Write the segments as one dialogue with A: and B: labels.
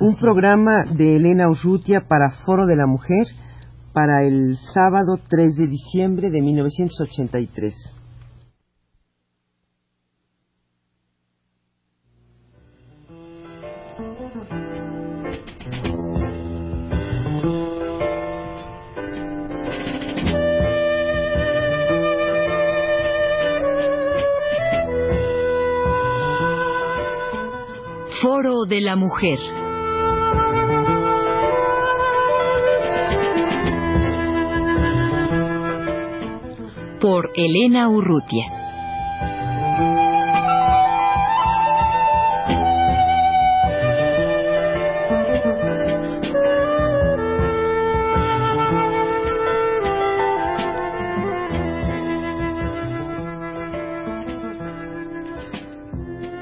A: Un programa de Elena Urrutia para Foro de la Mujer para el sábado 3 de diciembre de 1983.
B: Foro de la Mujer. Por Elena Urrutia.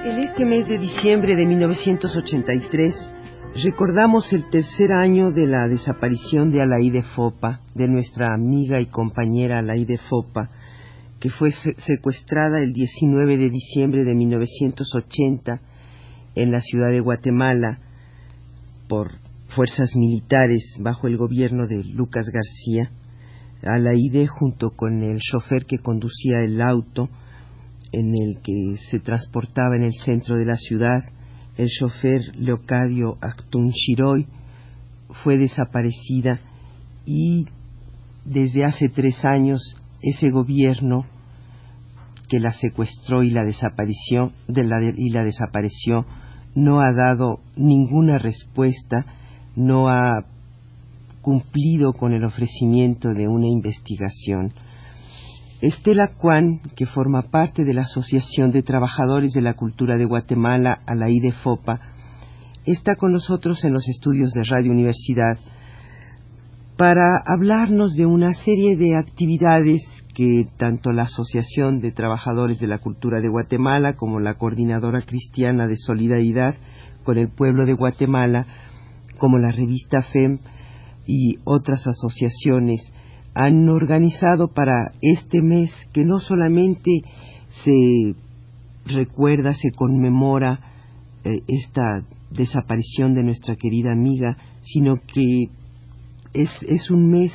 A: En este mes de diciembre de 1983 recordamos el tercer año de la desaparición de Alaide Fopa, de nuestra amiga y compañera Alaide Fopa, que fue secuestrada el 19 de diciembre de 1980 en la ciudad de Guatemala por fuerzas militares bajo el gobierno de Lucas García. Alaide, junto con el chofer que conducía el auto, en el que se transportaba en el centro de la ciudad, el chofer Leocadio Actun Chiroy, fue desaparecida y desde hace tres años ese gobierno que la secuestró y la desapareció de la, y la desapareció no ha dado ninguna respuesta, no ha cumplido con el ofrecimiento de una investigación. Estela Cuán, que forma parte de la Asociación de Trabajadores de la Cultura de Guatemala, a la IDEFOPA, está con nosotros en los estudios de Radio Universidad para hablarnos de una serie de actividades que tanto la Asociación de Trabajadores de la Cultura de Guatemala como la Coordinadora Cristiana de Solidaridad con el Pueblo de Guatemala, como la revista FEM y otras asociaciones han organizado para este mes que no solamente se recuerda, se conmemora eh, esta desaparición de nuestra querida amiga, sino que es, es un mes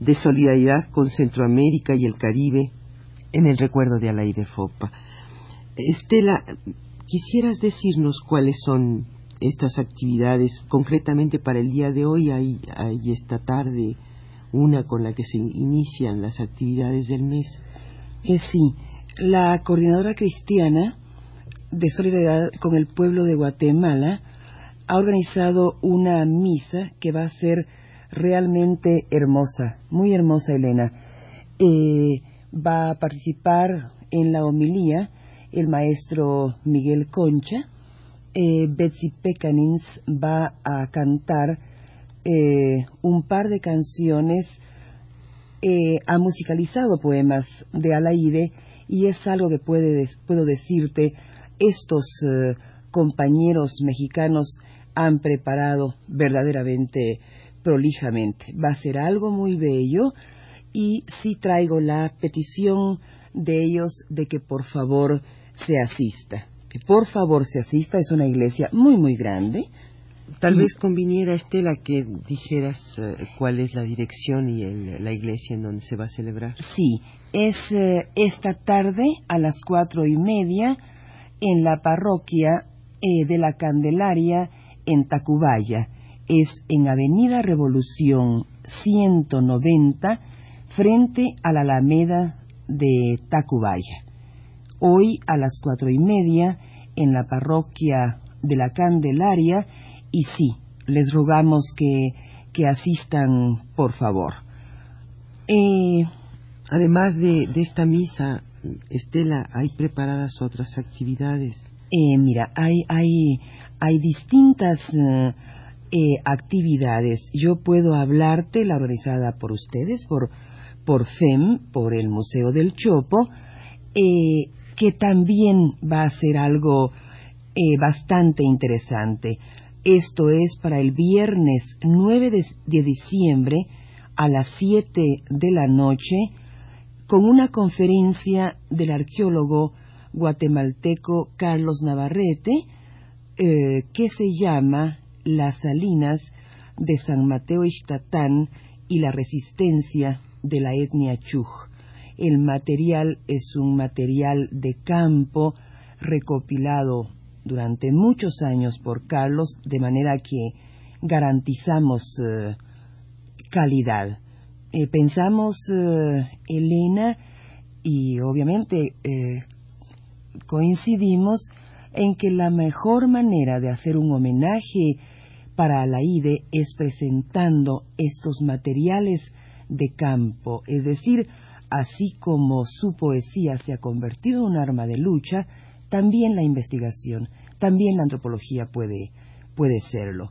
A: de solidaridad con Centroamérica y el Caribe en el recuerdo de Alaide Fopa. Estela, ¿quisieras decirnos cuáles son estas actividades concretamente para el día de hoy? Hay, hay esta tarde una con la que se inician las actividades del mes.
C: Eh, sí, la coordinadora cristiana de solidaridad con el pueblo de Guatemala ha organizado una misa que va a ser realmente hermosa, muy hermosa, Elena. Eh, va a participar en la homilía el maestro Miguel Concha. Eh, Betsy Pecanins va a cantar eh, un par de canciones, ha musicalizado poemas de Alaide y es algo que puede, puedo decirte, estos compañeros mexicanos han preparado verdaderamente prolijamente. Va a ser algo muy bello y sí traigo la petición de ellos de que por favor se asista. Que por favor se asista, es una iglesia muy muy grande,
A: Tal vez conviniera, Estela, que dijeras eh, cuál es la dirección y la iglesia en donde se va a celebrar.
C: Sí, es eh, esta tarde a las cuatro y media en la parroquia eh, de la Candelaria en Tacubaya. Es en Avenida Revolución 190 frente a la Alameda de Tacubaya. Hoy a las cuatro y media en la parroquia de la Candelaria y sí, les rogamos que, que asistan, por favor.
A: Eh, Además de, de, esta misa, Estela, ¿hay preparadas otras actividades?
C: Eh, mira, hay, hay, hay distintas eh, eh, actividades. Yo puedo hablarte, la organizada por ustedes, por, por FEM, por el Museo del Chopo, eh, que también va a ser algo eh, bastante interesante. Esto es para el viernes 9 de, diciembre a las 7 de la noche con una conferencia del arqueólogo guatemalteco Carlos Navarrete que se llama las salinas de San Mateo Ixtatán y la resistencia de la etnia Chuj. El material es un material de campo recopilado durante muchos años por Carlos, de manera que garantizamos eh, calidad. Eh, pensamos, eh, Elena, y obviamente coincidimos en que la mejor manera de hacer un homenaje para Alaide es presentando estos materiales de campo, es decir, así como su poesía se ha convertido en un arma de lucha, también la investigación, también la antropología puede, puede serlo.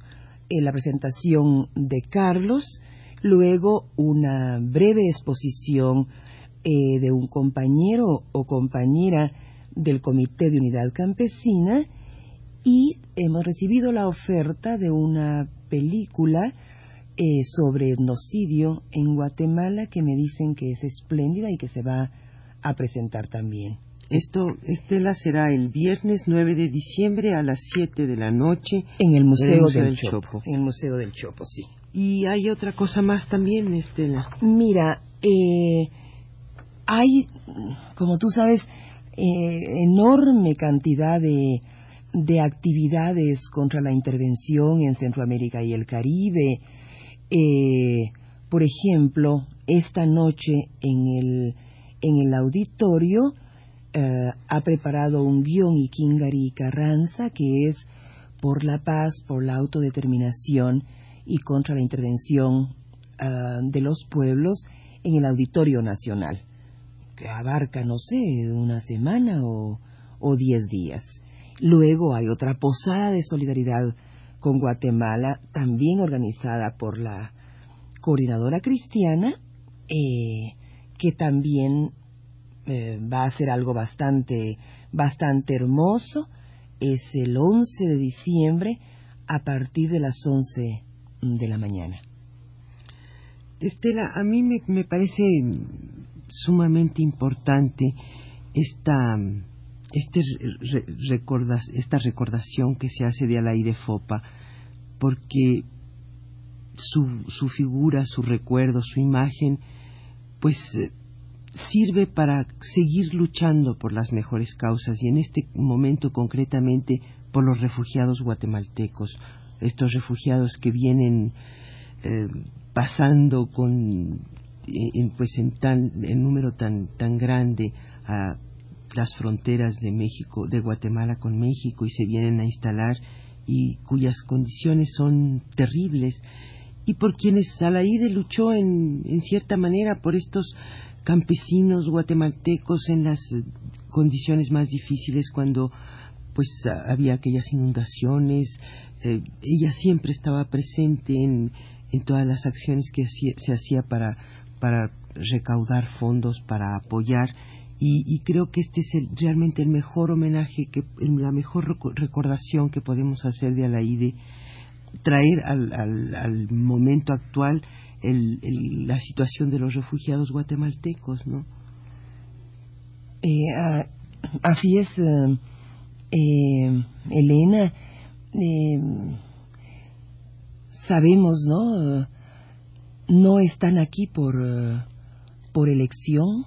C: En la presentación de Carlos, luego una breve exposición eh, de un compañero o compañera del Comité de Unidad Campesina y hemos recibido la oferta de una película eh, sobre etnocidio en Guatemala que me dicen que es espléndida y que se va a presentar también.
A: Esto, Estela, será el viernes 9 de diciembre a las 7 de la noche
C: en el Museo, del, Chopo. En el Museo del Chopo, sí.
A: Y hay otra cosa más también, Estela.
C: Mira, eh, hay, como tú sabes, eh, enorme cantidad de, de actividades contra la intervención en Centroamérica y el Caribe. Eh, por ejemplo, esta noche en el, en el auditorio eh, ha preparado un guion Ikingari Carranza que es por la paz, por la autodeterminación y contra la intervención de los pueblos en el Auditorio Nacional que abarca, no sé, una semana o, diez días. Luego hay otra posada de solidaridad con Guatemala, también organizada por la coordinadora cristiana, eh, que también eh, va a ser algo bastante, bastante hermoso. Es el 11 de diciembre a partir de las 11 de la mañana.
A: Estela, a mí me, me parece sumamente importante esta, este esta recordación que se hace de Alay de Fopa, porque su, su figura, su recuerdo, su imagen, pues sirve para seguir luchando por las mejores causas y en este momento concretamente por los refugiados guatemaltecos, estos refugiados que vienen eh, pasando con en, pues en tan número tan tan grande a las fronteras de México de Guatemala con México y se vienen a instalar y cuyas condiciones son terribles. Y por quienes Salaide luchó en, en cierta manera por estos campesinos guatemaltecos en las condiciones más difíciles cuando pues había aquellas inundaciones eh, ella siempre estaba presente en, en todas las acciones que se hacía para para recaudar fondos, para apoyar y, creo que este es realmente el mejor homenaje, que la mejor recordación que podemos hacer de Alaide, traer al, momento actual la situación de los refugiados guatemaltecos, ¿no?
C: Eh, ah, así es, eh, eh, Elena. sabemos, ¿no? no están aquí por, eh, por elección.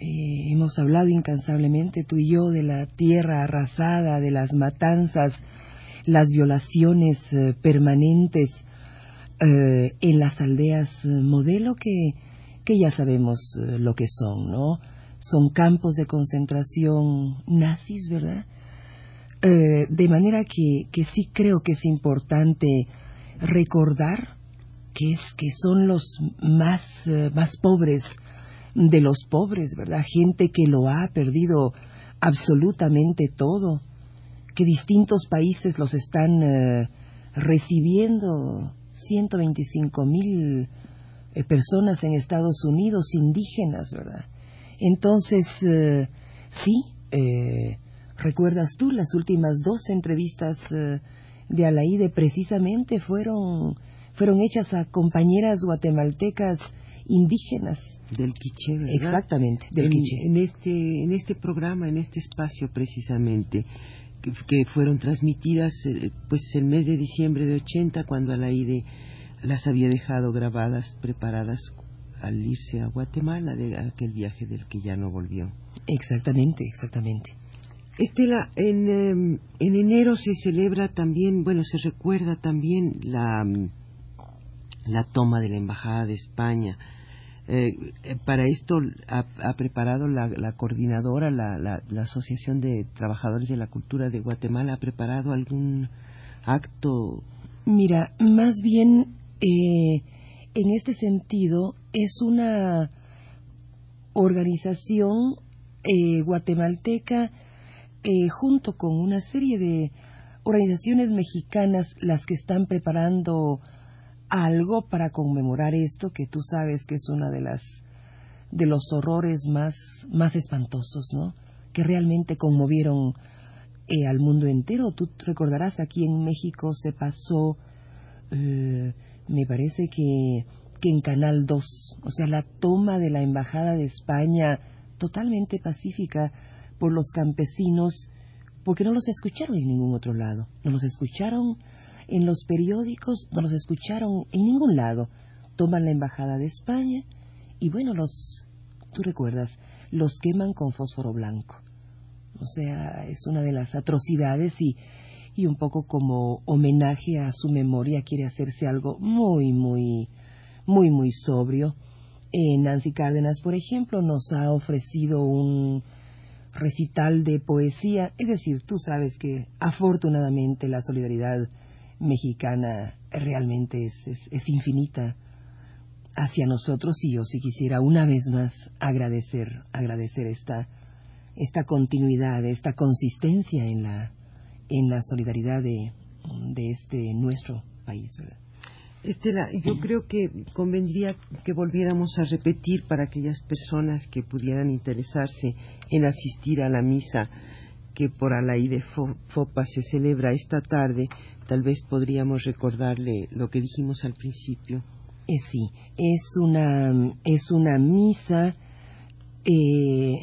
C: Eh, hemos hablado incansablemente tú y yo de la tierra arrasada, de las matanzas, las violaciones eh, permanentes en las aldeas modelo que, que ya sabemos lo que son, ¿no? Son campos de concentración nazis, ¿verdad? de manera que, que sí creo que es importante recordar que es que son los más, eh, más pobres de los pobres, ¿verdad? Gente que lo ha perdido absolutamente todo, que distintos países los están eh, recibiendo, 125 mil eh, personas en Estados Unidos indígenas, ¿verdad? Entonces, sí, recuerdas tú, las últimas dos entrevistas de Alaide precisamente fueron fueron hechas a compañeras guatemaltecas indígenas.
A: Del quiché, ¿verdad?
C: Exactamente, del
A: en,
C: quiché.
A: En este, en este programa, en este espacio precisamente, que, que fueron transmitidas eh, pues el mes de diciembre de 80, cuando Alaide las había dejado grabadas, preparadas al irse a Guatemala de aquel viaje del que ya no volvió.
C: Exactamente, exactamente.
A: Estela, en, em, en enero se celebra también, bueno, se recuerda también la, mm, la toma de la Embajada de España. Eh, eh, para esto ha, ha preparado la, coordinadora, la, la, la Asociación de Trabajadores de la Cultura de Guatemala, ha preparado algún acto.
C: Mira, más bien eh, en este sentido es una organización eh, guatemalteca eh, junto con una serie de organizaciones mexicanas las que están preparando algo para conmemorar esto que tú sabes que es una de las de los horrores más más espantosos, ¿no? Que realmente conmovieron eh, al mundo entero. Tú recordarás aquí en México se pasó, eh, me parece que que en Canal 2, o sea, la toma de la embajada de España totalmente pacífica por los campesinos, porque no los escucharon en ningún otro lado, no los escucharon en los periódicos, no los escucharon en ningún lado. Toman la embajada de España y bueno, los, tú recuerdas, los queman con fósforo blanco. O sea, es una de las atrocidades y, y un poco como homenaje a su memoria quiere hacerse algo muy, muy, muy, muy sobrio. Eh, Nancy Cárdenas, por ejemplo, nos ha ofrecido un recital de poesía, es decir, tú sabes que afortunadamente la solidaridad mexicana realmente es, es, es infinita hacia nosotros y yo sí quisiera una vez más agradecer, agradecer esta, esta continuidad, esta consistencia en la, en la solidaridad de, de este nuestro país, ¿verdad?
A: Estela, yo creo que convendría que volviéramos a repetir para aquellas personas que pudieran interesarse en asistir a la misa que por Alaí de Fopa se celebra esta tarde, tal vez podríamos recordarle lo que dijimos al principio.
C: Eh, sí, es una, es una misa eh,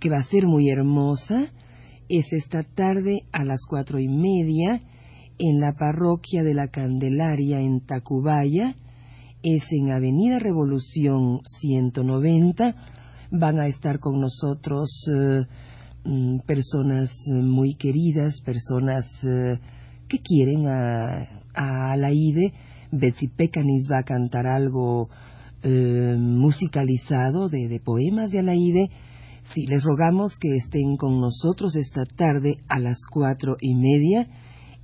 C: que va a ser muy hermosa. Es esta tarde a las cuatro y media en la parroquia de la Candelaria en Tacubaya, es en Avenida Revolución 190. Van a estar con nosotros eh, mm, personas muy queridas, personas eh, que quieren a, a Alaide. Betsy Pecanis va a cantar algo eh, musicalizado de, de poemas de Alaide. Sí, les rogamos que estén con nosotros esta tarde a las cuatro y media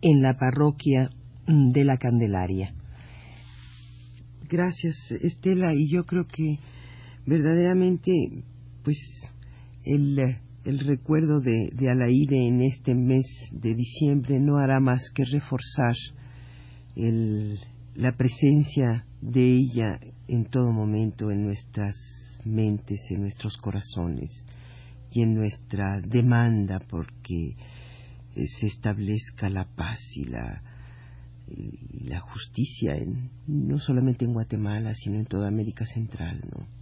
C: en la parroquia de la Candelaria.
A: Gracias, Estela, y yo creo que verdaderamente, pues, el, el recuerdo de, de Alaide en este mes de diciembre no hará más que reforzar el, la presencia de ella en todo momento en nuestras mentes, en nuestros corazones y en nuestra demanda porque se establezca la paz y la, y la justicia en, no solamente en Guatemala sino en toda América Central ¿no?